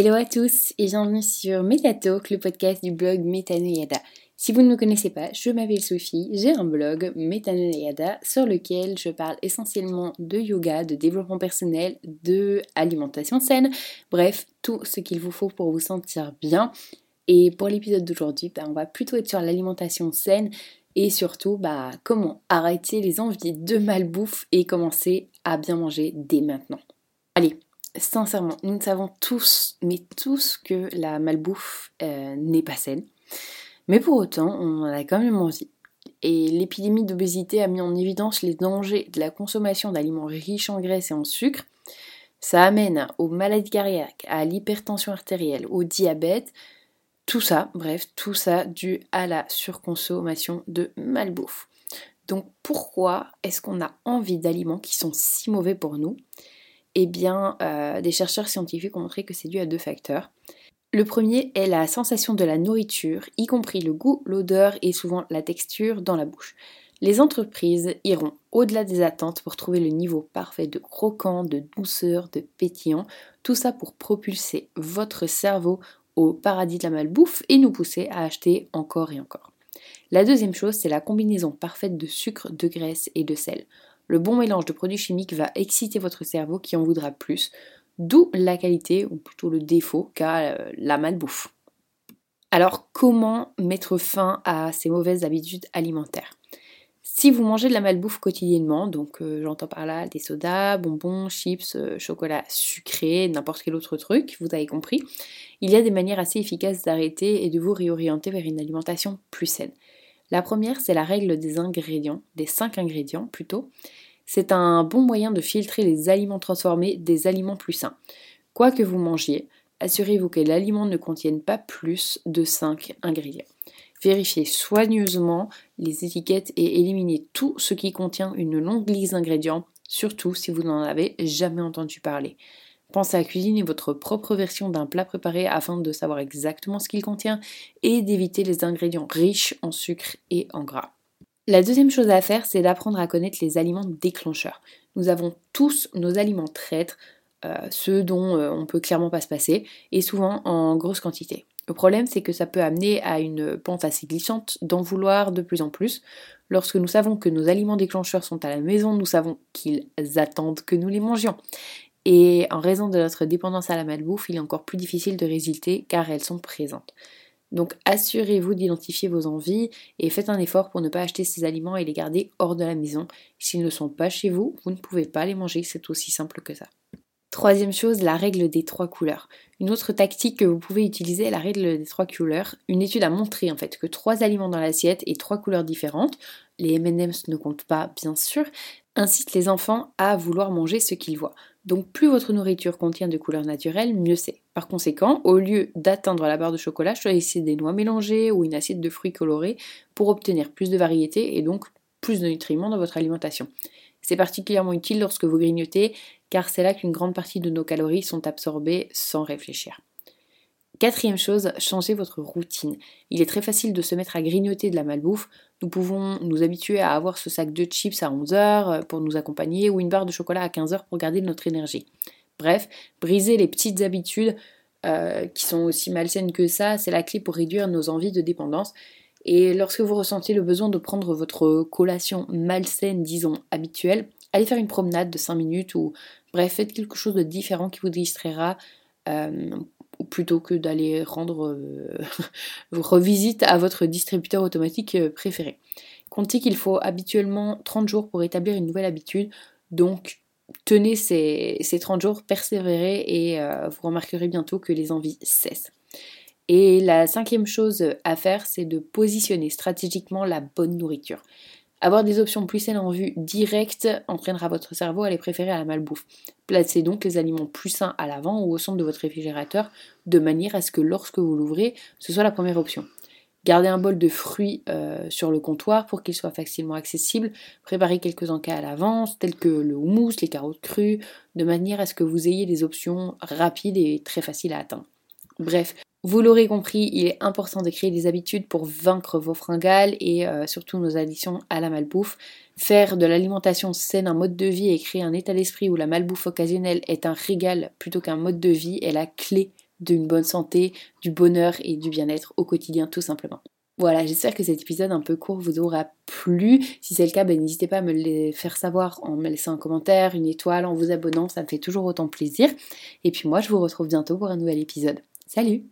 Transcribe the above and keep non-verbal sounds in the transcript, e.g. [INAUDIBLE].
Hello à tous et bienvenue sur Metatalk, le podcast du blog Metanoyada. Si vous ne me connaissez pas, je m'appelle Sophie, j'ai un blog Metanoyada sur lequel je parle essentiellement de yoga, de développement personnel, de alimentation saine, bref, tout ce qu'il vous faut pour vous sentir bien. Et pour l'épisode d'aujourd'hui, bah, on va plutôt être sur l'alimentation saine et surtout bah, comment arrêter les envies de malbouffe et commencer à bien manger dès maintenant. Allez, sincèrement, nous savons tous, mais tous, que la malbouffe euh, n'est pas saine. Mais pour autant, on en a quand même envie. Et l'épidémie d'obésité a mis en évidence les dangers de la consommation d'aliments riches en graisse et en sucre. Ça amène aux maladies cardiaques, à l'hypertension artérielle, au diabète. Tout ça, bref, tout ça dû à la surconsommation de malbouffe. Donc pourquoi est-ce qu'on a envie d'aliments qui sont si mauvais pour nous? Eh bien, euh, des chercheurs scientifiques ont montré que c'est dû à deux facteurs. Le premier est la sensation de la nourriture, y compris le goût, l'odeur et souvent la texture dans la bouche. Les entreprises iront au-delà des attentes pour trouver le niveau parfait de croquant, de douceur, de pétillant, tout ça pour propulser votre cerveau au paradis de la malbouffe et nous pousser à acheter encore et encore. La deuxième chose, c'est la combinaison parfaite de sucre, de graisse et de sel. Le bon mélange de produits chimiques va exciter votre cerveau qui en voudra plus, d'où la qualité, ou plutôt le défaut, qu'a euh, la malbouffe. Alors comment mettre fin à ces mauvaises habitudes alimentaires? Si vous mangez de la malbouffe quotidiennement, donc euh, j'entends par là des sodas, bonbons, chips, euh, chocolat sucré, n'importe quel autre truc, vous avez compris, il y a des manières assez efficaces d'arrêter et de vous réorienter vers une alimentation plus saine. La première, c'est la règle des ingrédients, des 5 ingrédients plutôt. C'est un bon moyen de filtrer les aliments transformés des aliments plus sains. Quoi que vous mangiez, assurez-vous que l'aliment ne contienne pas plus de 5 ingrédients. Vérifiez soigneusement les étiquettes et éliminez tout ce qui contient une longue liste d'ingrédients, surtout si vous n'en avez jamais entendu parler. Pensez à cuisiner votre propre version d'un plat préparé afin de savoir exactement ce qu'il contient et d'éviter les ingrédients riches en sucre et en gras. La deuxième chose à faire, c'est d'apprendre à connaître les aliments déclencheurs. Nous avons tous nos aliments traîtres, euh, ceux dont euh, on peut clairement pas se passer, et souvent en grosse quantité. Le problème, c'est que ça peut amener à une pente assez glissante d'en vouloir de plus en plus. Lorsque nous savons que nos aliments déclencheurs sont à la maison, nous savons qu'ils attendent que nous les mangions. Et en raison de notre dépendance à la malbouffe, il est encore plus difficile de résister car elles sont présentes. Donc assurez-vous d'identifier vos envies et faites un effort pour ne pas acheter ces aliments et les garder hors de la maison. S'ils ne sont pas chez vous, vous ne pouvez pas les manger, c'est aussi simple que ça. Troisième chose, la règle des trois couleurs. Une autre tactique que vous pouvez utiliser est la règle des trois couleurs. Une étude a montré en fait que trois aliments dans l'assiette et trois couleurs différentes, les M&M's ne comptent pas bien sûr, incitent les enfants à vouloir manger ce qu'ils voient. Donc plus votre nourriture contient de couleurs naturelles, mieux c'est. Par conséquent, au lieu d'atteindre la barre de chocolat, choisissez des noix mélangées ou une assiette de fruits colorés pour obtenir plus de variété et donc plus de nutriments dans votre alimentation. C'est particulièrement utile lorsque vous grignotez car c'est là qu'une grande partie de nos calories sont absorbées sans réfléchir. Quatrième chose, changez votre routine. Il est très facile de se mettre à grignoter de la malbouffe. Nous pouvons nous habituer à avoir ce sac de chips à 11h euh, pour nous accompagner ou une barre de chocolat à 15h pour garder notre énergie. Bref, briser les petites habitudes euh, qui sont aussi malsaines que ça, c'est la clé pour réduire nos envies de dépendance. Et lorsque vous ressentez le besoin de prendre votre collation malsaine, disons habituelle, allez faire une promenade de 5 minutes ou bref, faites quelque chose de différent qui vous distraira euh, plutôt que d'aller rendre euh, [LAUGHS] revisite à votre distributeur automatique euh, préféré. Comptez qu'il faut habituellement 30 jours pour établir une nouvelle habitude, donc tenez ces, 30 jours, persévérez et euh, vous remarquerez bientôt que les envies cessent. Et la cinquième chose à faire, c'est de positionner stratégiquement la bonne nourriture. Avoir des options plus saines en vue directe entraînera votre cerveau à les préférer à la malbouffe. Placez donc les aliments plus sains à l'avant ou au centre de votre réfrigérateur de manière à ce que lorsque vous l'ouvrez, ce soit la première option. Gardez un bol de fruits euh, sur le comptoir pour qu'il soit facilement accessible. Préparez quelques encas à l'avance, tels que le houmous, les carottes crues, de manière à ce que vous ayez des options rapides et très faciles à atteindre. Bref, vous l'aurez compris, il est important de créer des habitudes pour vaincre vos fringales et euh, surtout nos addictions à la malbouffe. Faire de l'alimentation saine un mode de vie et créer un état d'esprit où la malbouffe occasionnelle est un régal plutôt qu'un mode de vie est la clé d'une bonne santé, du bonheur et du bien-être au quotidien tout simplement. Voilà, j'espère que cet épisode un peu court vous aura plu. Si c'est le cas, ben, n'hésitez pas à me le faire savoir en me laissant un commentaire, une étoile, en vous abonnant, ça me fait toujours autant plaisir. Et puis moi, je vous retrouve bientôt pour un nouvel épisode. Salut.